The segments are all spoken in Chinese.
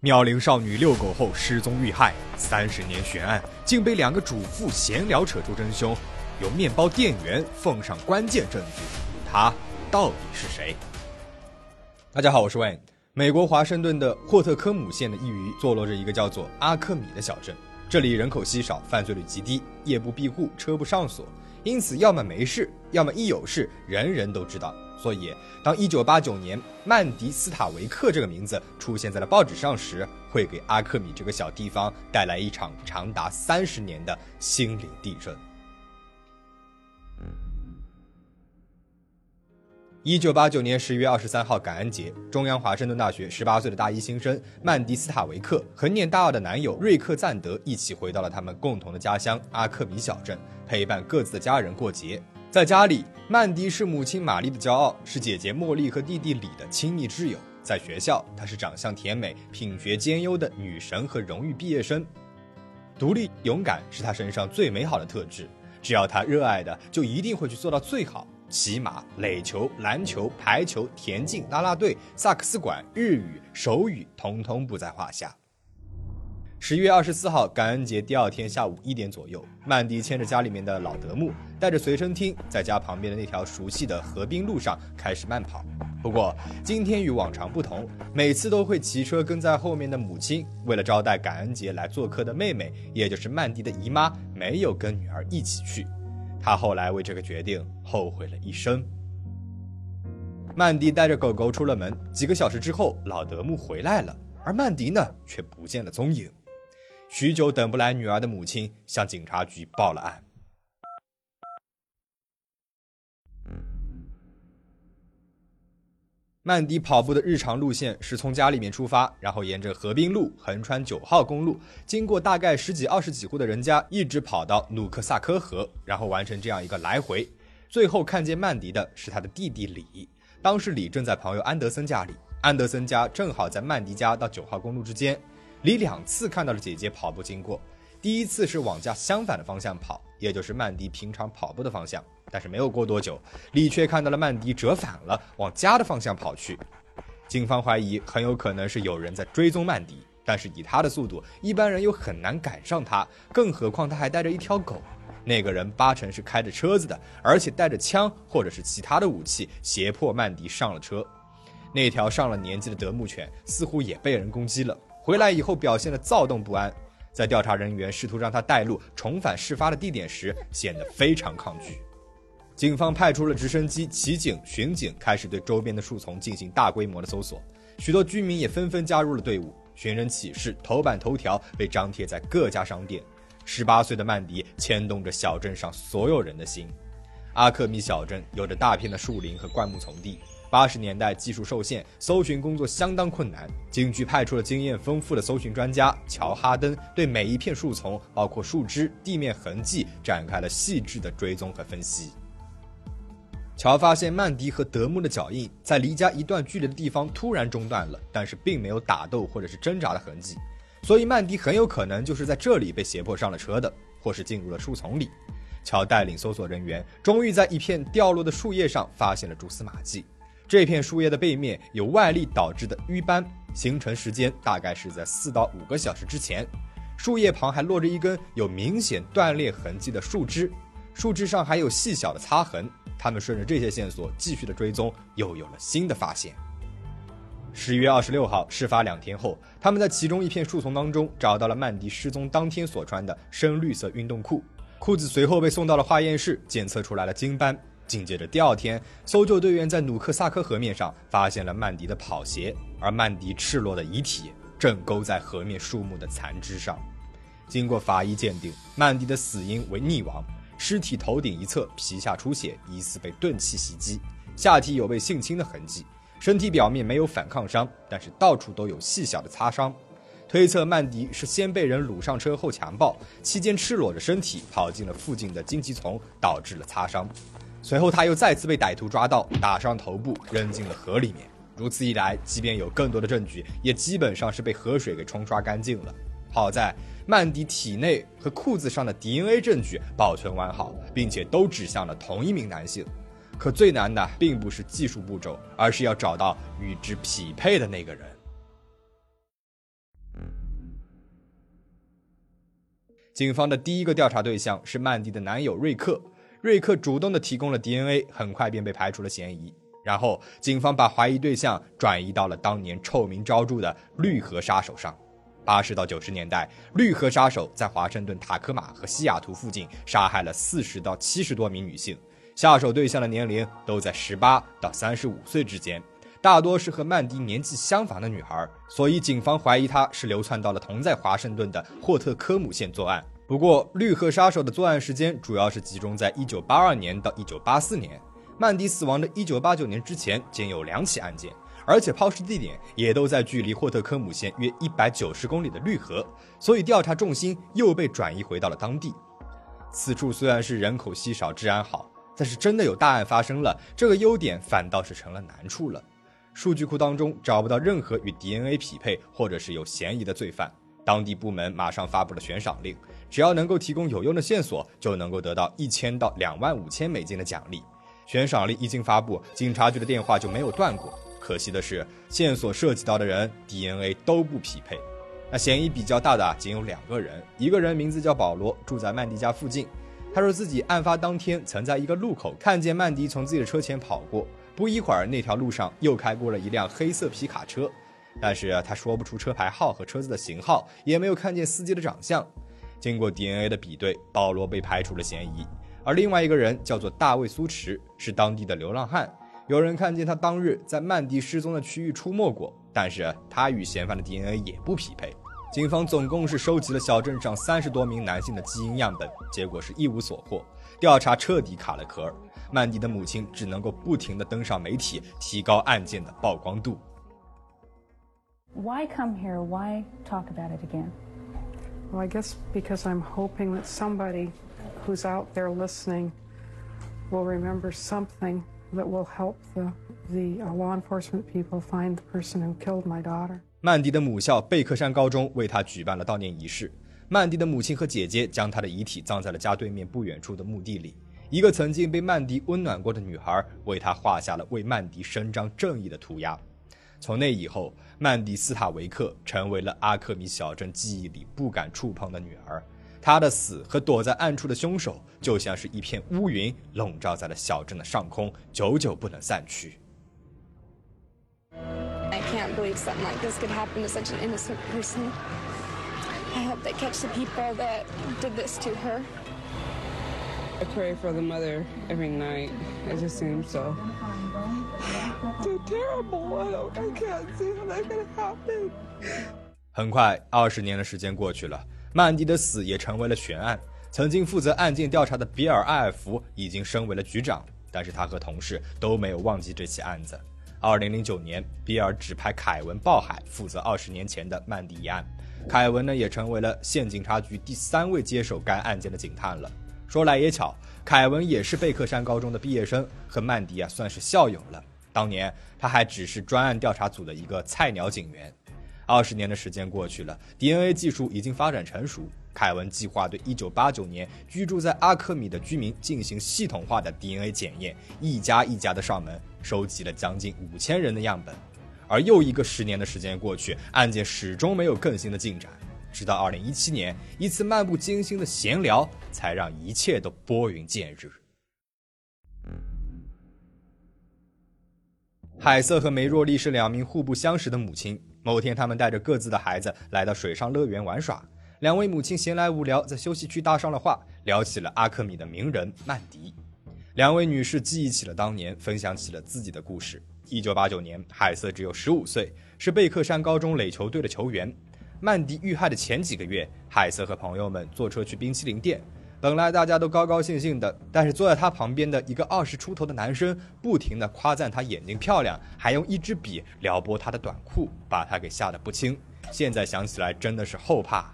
妙龄少女遛狗后失踪遇害，三十年悬案竟被两个主妇闲聊扯出真凶，由面包店员奉上关键证据，他到底是谁？大家好，我是 Wayne。美国华盛顿的霍特科姆县的一隅坐落着一个叫做阿克米的小镇，这里人口稀少，犯罪率极低，夜不闭户，车不上锁，因此要么没事，要么一有事，人人都知道。所以，当1989年曼迪斯塔维克这个名字出现在了报纸上时，会给阿克米这个小地方带来一场长达三十年的心灵地震。1989年10月23号感恩节，中央华盛顿大学18岁的大一新生曼迪斯塔维克和念大二的男友瑞克赞德一起回到了他们共同的家乡阿克米小镇，陪伴各自的家人过节。在家里，曼迪是母亲玛丽的骄傲，是姐姐茉莉和弟弟李的亲密挚友。在学校，她是长相甜美、品学兼优的女神和荣誉毕业生。独立勇敢是她身上最美好的特质。只要她热爱的，就一定会去做到最好。骑马、垒球、篮球、排球、田径、啦啦队、萨克斯管、日语、手语，统统不在话下。十一月二十四号，感恩节第二天下午一点左右，曼迪牵着家里面的老德牧，带着随身听，在家旁边的那条熟悉的河滨路上开始慢跑。不过今天与往常不同，每次都会骑车跟在后面的母亲，为了招待感恩节来做客的妹妹，也就是曼迪的姨妈，没有跟女儿一起去。她后来为这个决定后悔了一生。曼迪带着狗狗出了门，几个小时之后，老德牧回来了，而曼迪呢，却不见了踪影。许久等不来女儿的母亲向警察局报了案。曼迪跑步的日常路线是从家里面出发，然后沿着河滨路横穿九号公路，经过大概十几二十几户的人家，一直跑到努克萨科河，然后完成这样一个来回。最后看见曼迪的是他的弟弟李，当时李正在朋友安德森家里，安德森家正好在曼迪家到九号公路之间。李两次看到了姐姐跑步经过，第一次是往家相反的方向跑，也就是曼迪平常跑步的方向。但是没有过多久，李却看到了曼迪折返了，往家的方向跑去。警方怀疑很有可能是有人在追踪曼迪，但是以他的速度，一般人又很难赶上他，更何况他还带着一条狗。那个人八成是开着车子的，而且带着枪或者是其他的武器，胁迫曼迪上了车。那条上了年纪的德牧犬似乎也被人攻击了。回来以后表现的躁动不安，在调查人员试图让他带路重返事发的地点时，显得非常抗拒。警方派出了直升机、骑警、巡警，开始对周边的树丛进行大规模的搜索。许多居民也纷纷加入了队伍。寻人启事头版头条被张贴在各家商店。十八岁的曼迪牵动着小镇上所有人的心。阿克米小镇有着大片的树林和灌木丛地。八十年代技术受限，搜寻工作相当困难。警局派出了经验丰富的搜寻专家乔哈登，对每一片树丛，包括树枝、地面痕迹，展开了细致的追踪和分析。乔发现曼迪和德牧的脚印在离家一段距离的地方突然中断了，但是并没有打斗或者是挣扎的痕迹，所以曼迪很有可能就是在这里被胁迫上了车的，或是进入了树丛里。乔带领搜索人员，终于在一片掉落的树叶上发现了蛛丝马迹。这片树叶的背面有外力导致的瘀斑，形成时间大概是在四到五个小时之前。树叶旁还落着一根有明显断裂痕迹的树枝，树枝上还有细小的擦痕。他们顺着这些线索继续的追踪，又有了新的发现。十一月二十六号，事发两天后，他们在其中一片树丛当中找到了曼迪失踪当天所穿的深绿色运动裤，裤子随后被送到了化验室，检测出来了金斑。紧接着第二天，搜救队员在努克萨科河面上发现了曼迪的跑鞋，而曼迪赤裸的遗体正勾在河面树木的残枝上。经过法医鉴定，曼迪的死因为溺亡，尸体头顶一侧皮下出血，疑似被钝器袭击，下体有被性侵的痕迹，身体表面没有反抗伤，但是到处都有细小的擦伤，推测曼迪是先被人掳上车后强暴，期间赤裸着身体跑进了附近的荆棘丛，导致了擦伤。随后他又再次被歹徒抓到，打伤头部，扔进了河里面。如此一来，即便有更多的证据，也基本上是被河水给冲刷干净了。好在曼迪体内和裤子上的 DNA 证据保存完好，并且都指向了同一名男性。可最难的并不是技术步骤，而是要找到与之匹配的那个人。警方的第一个调查对象是曼迪的男友瑞克。瑞克主动的提供了 DNA，很快便被排除了嫌疑。然后，警方把怀疑对象转移到了当年臭名昭著的绿河杀手上。八十到九十年代，绿河杀手在华盛顿、塔科马和西雅图附近杀害了四十到七十多名女性，下手对象的年龄都在十八到三十五岁之间，大多是和曼迪年纪相仿的女孩，所以警方怀疑他是流窜到了同在华盛顿的霍特科姆县作案。不过，绿河杀手的作案时间主要是集中在一九八二年到一九八四年，曼迪死亡的一九八九年之前，仅有两起案件。而且抛尸地点也都在距离霍特科姆县约一百九十公里的绿河，所以调查重心又被转移回到了当地。此处虽然是人口稀少、治安好，但是真的有大案发生了，这个优点反倒是成了难处了。数据库当中找不到任何与 DNA 匹配或者是有嫌疑的罪犯，当地部门马上发布了悬赏令，只要能够提供有用的线索，就能够得到一千到两万五千美金的奖励。悬赏令一经发布，警察局的电话就没有断过。可惜的是，线索涉及到的人 DNA 都不匹配。那嫌疑比较大的仅有两个人，一个人名字叫保罗，住在曼迪家附近。他说自己案发当天曾在一个路口看见曼迪从自己的车前跑过，不一会儿那条路上又开过了一辆黑色皮卡车，但是他说不出车牌号和车子的型号，也没有看见司机的长相。经过 DNA 的比对，保罗被排除了嫌疑。而另外一个人叫做大卫苏驰，是当地的流浪汉。有人看见他当日在曼迪失踪的区域出没过，但是他与嫌犯的 DNA 也不匹配。警方总共是收集了小镇上三十多名男性的基因样本，结果是一无所获，调查彻底卡了壳。曼迪的母亲只能够不停地登上媒体，提高案件的曝光度。Why come here? Why talk about it again? Well, I guess because I'm hoping that somebody who's out there listening will remember something. that will help the the law enforcement people find the person who killed my daughter. 曼迪的母校贝克山高中为他举办了悼念仪式。曼迪的母亲和姐姐将他的遗体葬在了家对面不远处的墓地里。一个曾经被曼迪温暖过的女孩为他画下了为曼迪伸张正义的涂鸦。从那以后，曼迪斯塔维克成为了阿克米小镇记忆里不敢触碰的女儿。他的死和躲在暗处的凶手，就像是一片乌云，笼罩在了小镇的上空，久久不能散去。I can't believe something like this could happen to such an innocent person. I hope they catch the people that did this to her. I pray for the mother every night. It just seems so so terrible. I don't. I can't see how that could happen. 很快，二十年的时间过去了。曼迪的死也成为了悬案。曾经负责案件调查的比尔·艾尔福已经升为了局长，但是他和同事都没有忘记这起案子。二零零九年，比尔指派凯文·鲍海负责二十年前的曼迪一案。凯文呢，也成为了县警察局第三位接手该案件的警探了。说来也巧，凯文也是贝克山高中的毕业生，和曼迪啊算是校友了。当年他还只是专案调查组的一个菜鸟警员。二十年的时间过去了，DNA 技术已经发展成熟。凯文计划对1989年居住在阿克米的居民进行系统化的 DNA 检验，一家一家的上门，收集了将近五千人的样本。而又一个十年的时间过去，案件始终没有更新的进展。直到2017年，一次漫不经心的闲聊，才让一切都拨云见日。海瑟和梅若丽是两名互不相识的母亲。某天，他们带着各自的孩子来到水上乐园玩耍。两位母亲闲来无聊，在休息区搭上了话，聊起了阿克米的名人曼迪。两位女士记忆起了当年，分享起了自己的故事。一九八九年，海瑟只有十五岁，是贝克山高中垒球队的球员。曼迪遇害的前几个月，海瑟和朋友们坐车去冰淇淋店。本来大家都高高兴兴的，但是坐在他旁边的一个二十出头的男生，不停的夸赞他眼睛漂亮，还用一支笔撩拨他的短裤，把他给吓得不轻。现在想起来真的是后怕。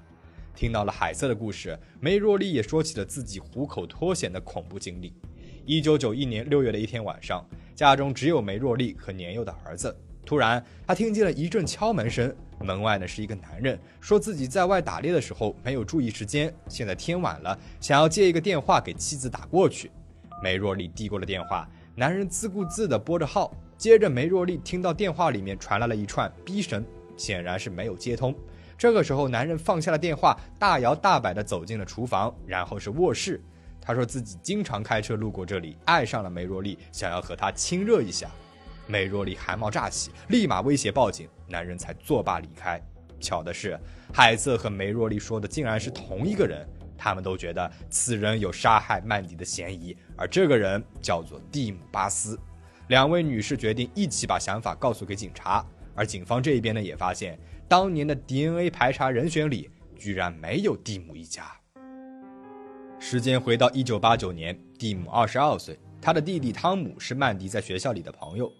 听到了海瑟的故事，梅若丽也说起了自己虎口脱险的恐怖经历。一九九一年六月的一天晚上，家中只有梅若丽和年幼的儿子。突然，他听见了一阵敲门声。门外呢是一个男人，说自己在外打猎的时候没有注意时间，现在天晚了，想要借一个电话给妻子打过去。梅若丽递过了电话，男人自顾自地拨着号。接着，梅若丽听到电话里面传来了一串逼声，显然是没有接通。这个时候，男人放下了电话，大摇大摆地走进了厨房，然后是卧室。他说自己经常开车路过这里，爱上了梅若丽，想要和她亲热一下。梅若丽汗毛乍起，立马威胁报警，男人才作罢离开。巧的是，海瑟和梅若丽说的竟然是同一个人，他们都觉得此人有杀害曼迪的嫌疑，而这个人叫做蒂姆·巴斯。两位女士决定一起把想法告诉给警察，而警方这一边呢，也发现当年的 DNA 排查人选里居然没有蒂姆一家。时间回到一九八九年，蒂姆二十二岁，他的弟弟汤姆是曼迪在学校里的朋友。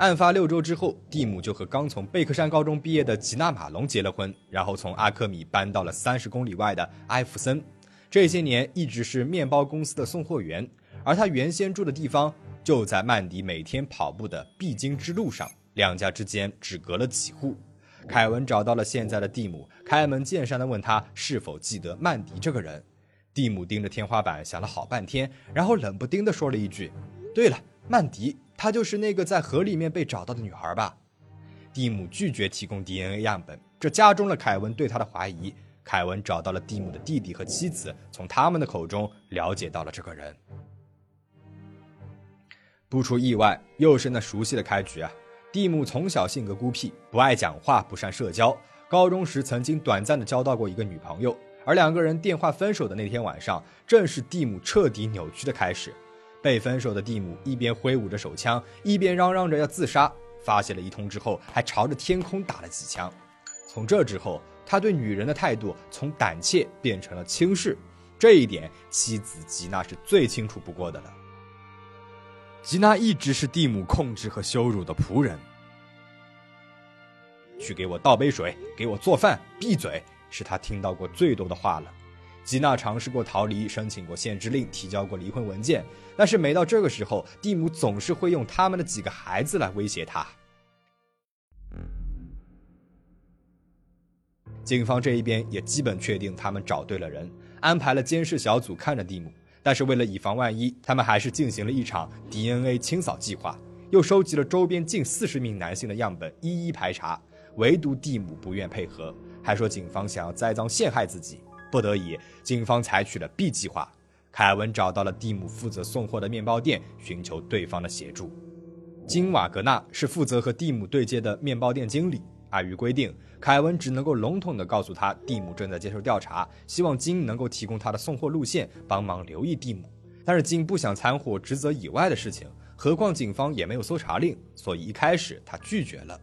案发六周之后，蒂姆就和刚从贝克山高中毕业的吉娜·马龙结了婚，然后从阿克米搬到了三十公里外的埃弗森。这些年一直是面包公司的送货员，而他原先住的地方就在曼迪每天跑步的必经之路上，两家之间只隔了几户。凯文找到了现在的蒂姆，开门见山地问他是否记得曼迪这个人。蒂姆盯着天花板想了好半天，然后冷不丁地说了一句：“对了，曼迪。”她就是那个在河里面被找到的女孩吧？蒂姆拒绝提供 DNA 样本，这加重了凯文对他的怀疑。凯文找到了蒂姆的弟弟和妻子，从他们的口中了解到了这个人。不出意外，又是那熟悉的开局啊！蒂姆从小性格孤僻，不爱讲话，不善社交。高中时曾经短暂的交到过一个女朋友，而两个人电话分手的那天晚上，正是蒂姆彻底扭曲的开始。被分手的蒂姆一边挥舞着手枪，一边嚷嚷着要自杀。发泄了一通之后，还朝着天空打了几枪。从这之后，他对女人的态度从胆怯变成了轻视。这一点，妻子吉娜是最清楚不过的了。吉娜一直是蒂姆控制和羞辱的仆人。去给我倒杯水，给我做饭，闭嘴，是他听到过最多的话了。吉娜尝试过逃离，申请过限制令，提交过离婚文件，但是每到这个时候，蒂姆总是会用他们的几个孩子来威胁她。警方这一边也基本确定他们找对了人，安排了监视小组看着蒂姆，但是为了以防万一，他们还是进行了一场 DNA 清扫计划，又收集了周边近四十名男性的样本，一一排查，唯独蒂姆不愿配合，还说警方想要栽赃陷害自己。不得已，警方采取了 B 计划。凯文找到了蒂姆负责送货的面包店，寻求对方的协助。金瓦格纳是负责和蒂姆对接的面包店经理。碍于规定，凯文只能够笼统地告诉他，蒂姆正在接受调查，希望金能够提供他的送货路线，帮忙留意蒂姆。但是金不想掺和职责以外的事情，何况警方也没有搜查令，所以一开始他拒绝了。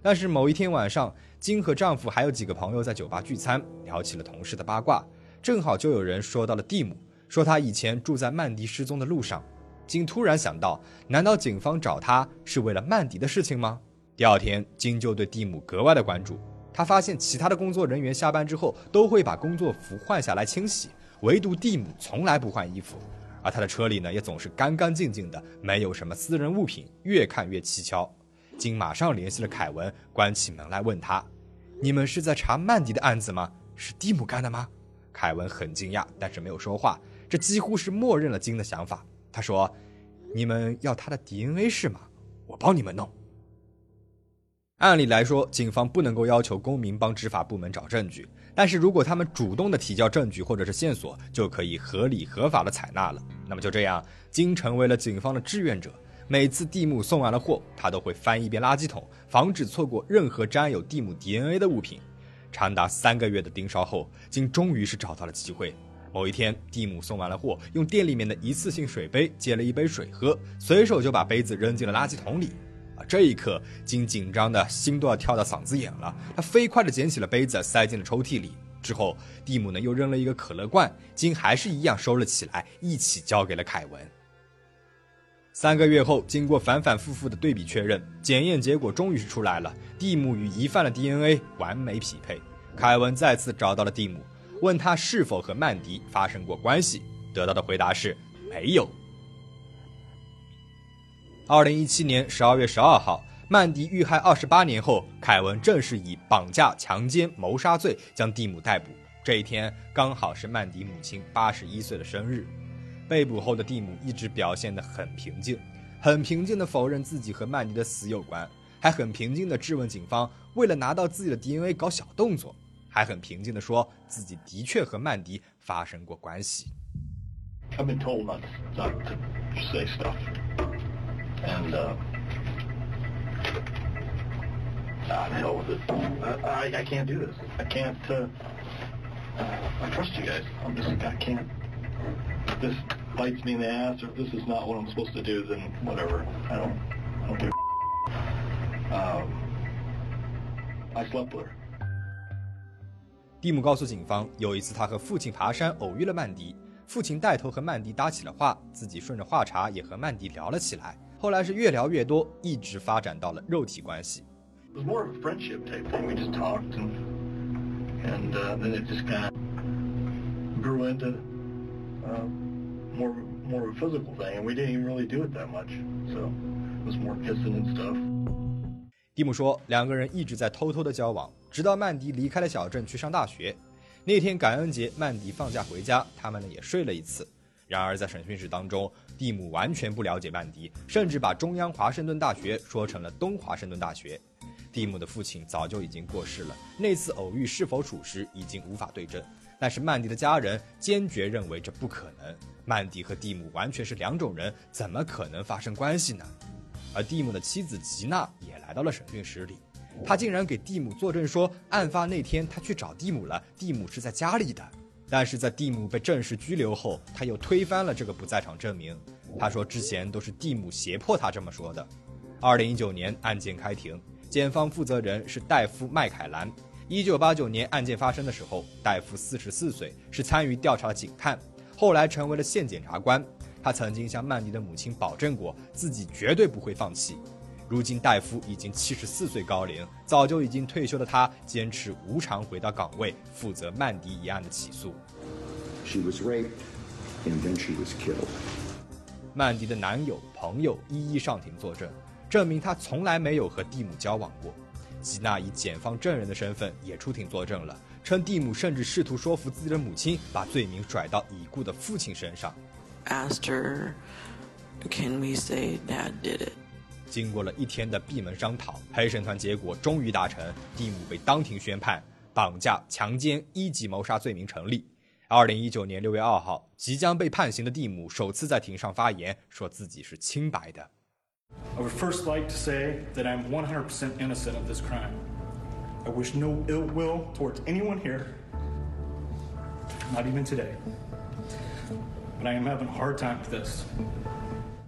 但是某一天晚上，金和丈夫还有几个朋友在酒吧聚餐，聊起了同事的八卦，正好就有人说到了蒂姆，说他以前住在曼迪失踪的路上。金突然想到，难道警方找他是为了曼迪的事情吗？第二天，金就对蒂姆格外的关注。他发现其他的工作人员下班之后都会把工作服换下来清洗，唯独蒂姆从来不换衣服，而他的车里呢也总是干干净净的，没有什么私人物品，越看越蹊跷。金马上联系了凯文，关起门来问他：“你们是在查曼迪的案子吗？是蒂姆干的吗？”凯文很惊讶，但是没有说话。这几乎是默认了金的想法。他说：“你们要他的 DNA 是吗？我帮你们弄。”按理来说，警方不能够要求公民帮执法部门找证据，但是如果他们主动的提交证据或者是线索，就可以合理合法的采纳了。那么就这样，金成为了警方的志愿者。每次蒂姆送完了货，他都会翻一遍垃圾桶，防止错过任何沾有蒂姆 DNA 的物品。长达三个月的盯梢后，金终于是找到了机会。某一天，蒂姆送完了货，用店里面的一次性水杯接了一杯水喝，随手就把杯子扔进了垃圾桶里。啊，这一刻，金紧张的心都要跳到嗓子眼了。他飞快地捡起了杯子，塞进了抽屉里。之后，蒂姆呢又扔了一个可乐罐，金还是一样收了起来，一起交给了凯文。三个月后，经过反反复复的对比确认，检验结果终于是出来了。蒂姆与疑犯的 DNA 完美匹配。凯文再次找到了蒂姆，问他是否和曼迪发生过关系，得到的回答是没有。二零一七年十二月十二号，曼迪遇害二十八年后，凯文正式以绑架、强奸、谋杀罪将蒂姆逮捕。这一天刚好是曼迪母亲八十一岁的生日。被捕后的蒂姆一直表现得很平静，很平静地否认自己和曼尼的死有关，还很平静地质问警方为了拿到自己的 DNA 搞小动作。还很平静地说自己的确和曼迪发生过关系。I've been told not not to say stuff, and uh, ah, hell with it. I, I I can't do this. I can't. Uh, I trust you guys. I'm just I can't. If this bites me in the ass, or if this is not what I'm supposed to do, then whatever. I don't. I don't give. A um, I slept with her. 蒂姆告诉警方，有一次他和父亲爬山偶遇了曼迪，父亲带头和曼迪搭起了话，自己顺着话茬也和曼迪聊了起来。后来是越聊越多，一直发展到了肉体关系。It was more of a friendship type thing. We just talked, and and uh, then it just kind of grew into more more of a physical thing, and we didn't even really do it that much. So it was more kissing and stuff. 蒂姆说，两个人一直在偷偷的交往，直到曼迪离开了小镇去上大学。那天感恩节，曼迪放假回家，他们呢也睡了一次。然而在审讯室当中，蒂姆完全不了解曼迪，甚至把中央华盛顿大学说成了东华盛顿大学。蒂姆的父亲早就已经过世了，那次偶遇是否属实已经无法对证。但是曼迪的家人坚决认为这不可能，曼迪和蒂姆完全是两种人，怎么可能发生关系呢？而蒂姆的妻子吉娜也来到了审讯室里，她竟然给蒂姆作证说，案发那天她去找蒂姆了，蒂姆是在家里的。但是在蒂姆被正式拘留后，他又推翻了这个不在场证明。他说之前都是蒂姆胁迫他这么说的。二零一九年案件开庭，检方负责人是戴夫麦凯兰。一九八九年案件发生的时候，戴夫四十四岁，是参与调查的警探，后来成为了县检察官。他曾经向曼迪的母亲保证过，自己绝对不会放弃。如今戴夫已经七十四岁高龄，早就已经退休的他，坚持无偿回到岗位，负责曼迪一案的起诉。She was raped, and then she was killed. 曼迪的男友、朋友一一上庭作证，证明他从来没有和蒂姆交往过。吉娜以检方证人的身份也出庭作证了，称蒂姆甚至试图说服自己的母亲，把罪名甩到已故的父亲身上。asked her, Can we say dad did it? 经过了一天的闭门商讨，陪审团结果终于达成，蒂姆被当庭宣判绑架、强奸、一级谋杀罪名成立。二零一九年六月二号，即将被判刑的蒂姆首次在庭上发言，说自己是清白的。I would first like to say that I'm 100% innocent of this crime. I wish no ill will towards anyone here, not even today. But I am having a hard time with this.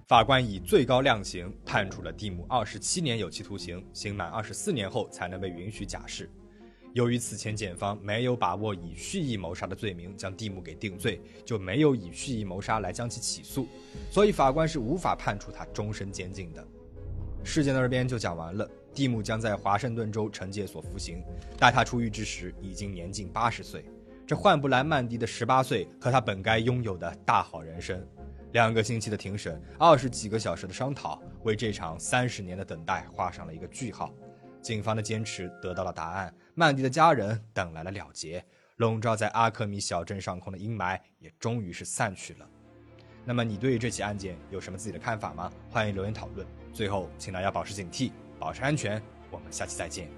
法官以最高量刑判处了蒂姆二十七年有期徒刑，刑满二十四年后才能被允许假释。 由于此前检方没有把握以蓄意谋杀的罪名将蒂姆给定罪，就没有以蓄意谋杀来将其起诉，所以法官是无法判处他终身监禁的。事件到这边就讲完了。蒂姆将在华盛顿州惩戒所服刑，待他出狱之时已经年近八十岁，这换不来曼迪的十八岁和他本该拥有的大好人生。两个星期的庭审，二十几个小时的商讨，为这场三十年的等待画上了一个句号。警方的坚持得到了答案曼迪的家人等来了了结。笼罩在阿克米小镇上空的阴霾也终于是散去了。那么你对于这起案件有什么自己的看法吗？欢迎留言讨论。最后请大家保持警惕保持安全。我们下期再见。